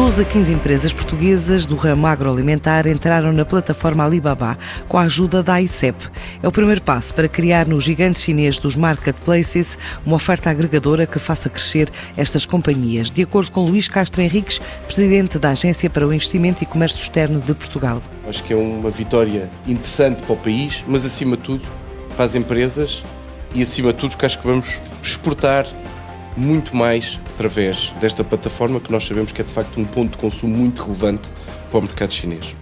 12 a 15 empresas portuguesas do ramo agroalimentar entraram na plataforma Alibaba com a ajuda da ICEP. É o primeiro passo para criar no gigante chinês dos marketplaces uma oferta agregadora que faça crescer estas companhias, de acordo com Luís Castro Henriques, presidente da Agência para o Investimento e Comércio Externo de Portugal. Acho que é uma vitória interessante para o país, mas acima de tudo para as empresas e acima de tudo porque acho que vamos exportar muito mais através desta plataforma que nós sabemos que é de facto um ponto de consumo muito relevante para o mercado chinês.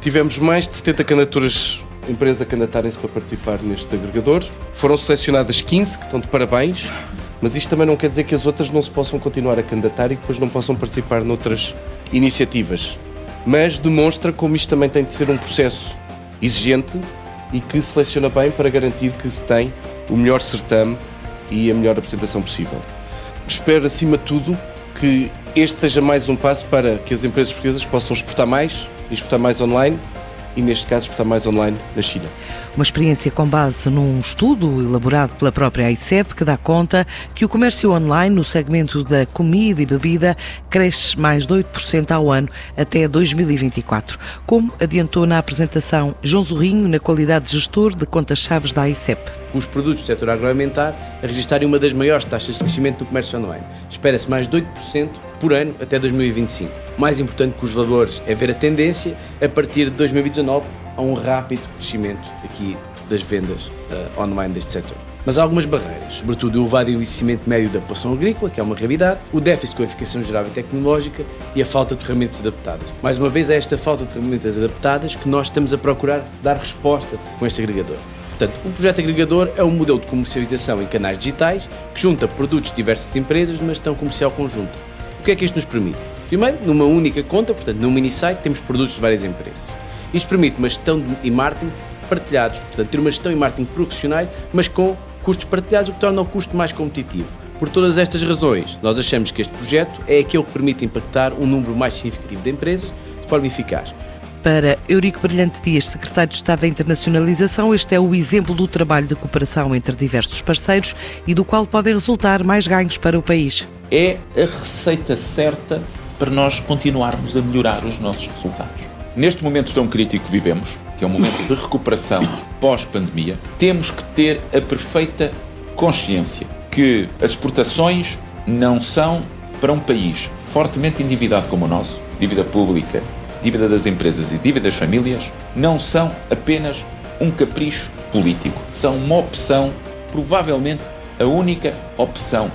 Tivemos mais de 70 candidaturas empresas a candidatarem-se para participar neste agregador. Foram selecionadas 15, que estão de parabéns, mas isto também não quer dizer que as outras não se possam continuar a candidatar e depois não possam participar noutras iniciativas. Mas demonstra como isto também tem de ser um processo exigente e que seleciona bem para garantir que se tem o melhor certame e a melhor apresentação possível. Espero, acima de tudo, que este seja mais um passo para que as empresas portuguesas possam exportar mais exportar mais online e, neste caso, exportar mais online na China. Uma experiência com base num estudo elaborado pela própria ICEP que dá conta que o comércio online no segmento da comida e bebida cresce mais de 8% ao ano até 2024, como adiantou na apresentação João Zorrinho, na qualidade de gestor de contas-chaves da ICEP. Os produtos do setor agroalimentar a registrarem uma das maiores taxas de crescimento no comércio online. Espera-se mais de 8% por ano até 2025. Mais importante que os valores é ver a tendência a partir de 2019 a um rápido crescimento aqui das vendas uh, online deste setor. Mas há algumas barreiras, sobretudo o elevado envelhecimento médio da população agrícola, que é uma realidade, o déficit a eficacia geral e tecnológica e a falta de ferramentas adaptadas. Mais uma vez, é esta falta de ferramentas adaptadas que nós estamos a procurar dar resposta com este agregador. Portanto, o projeto agregador é um modelo de comercialização em canais digitais que junta produtos de diversas empresas numa gestão comercial conjunta. O que é que isto nos permite? Primeiro, numa única conta, portanto, num mini site, temos produtos de várias empresas. Isto permite uma gestão e marketing partilhados, portanto, ter uma gestão e marketing profissionais, mas com custos partilhados, o que torna o custo mais competitivo. Por todas estas razões, nós achamos que este projeto é aquele que permite impactar um número mais significativo de empresas de forma eficaz. Para Eurico Brilhante Dias, secretário de Estado da Internacionalização, este é o exemplo do trabalho de cooperação entre diversos parceiros e do qual podem resultar mais ganhos para o país. É a receita certa para nós continuarmos a melhorar os nossos resultados. Neste momento tão crítico que vivemos, que é um momento de recuperação pós-pandemia, temos que ter a perfeita consciência que as exportações não são para um país fortemente endividado como o nosso, dívida pública, dívida das empresas e dívida das famílias, não são apenas um capricho político, são uma opção, provavelmente a única opção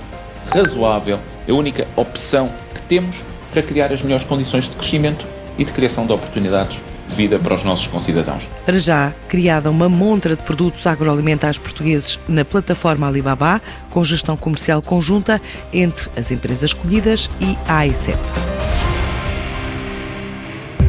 razoável, a única opção que temos para criar as melhores condições de crescimento e de criação de oportunidades de vida para os nossos concidadãos. Para já, criada uma montra de produtos agroalimentares portugueses na plataforma Alibaba, com gestão comercial conjunta entre as empresas escolhidas e a AICEP.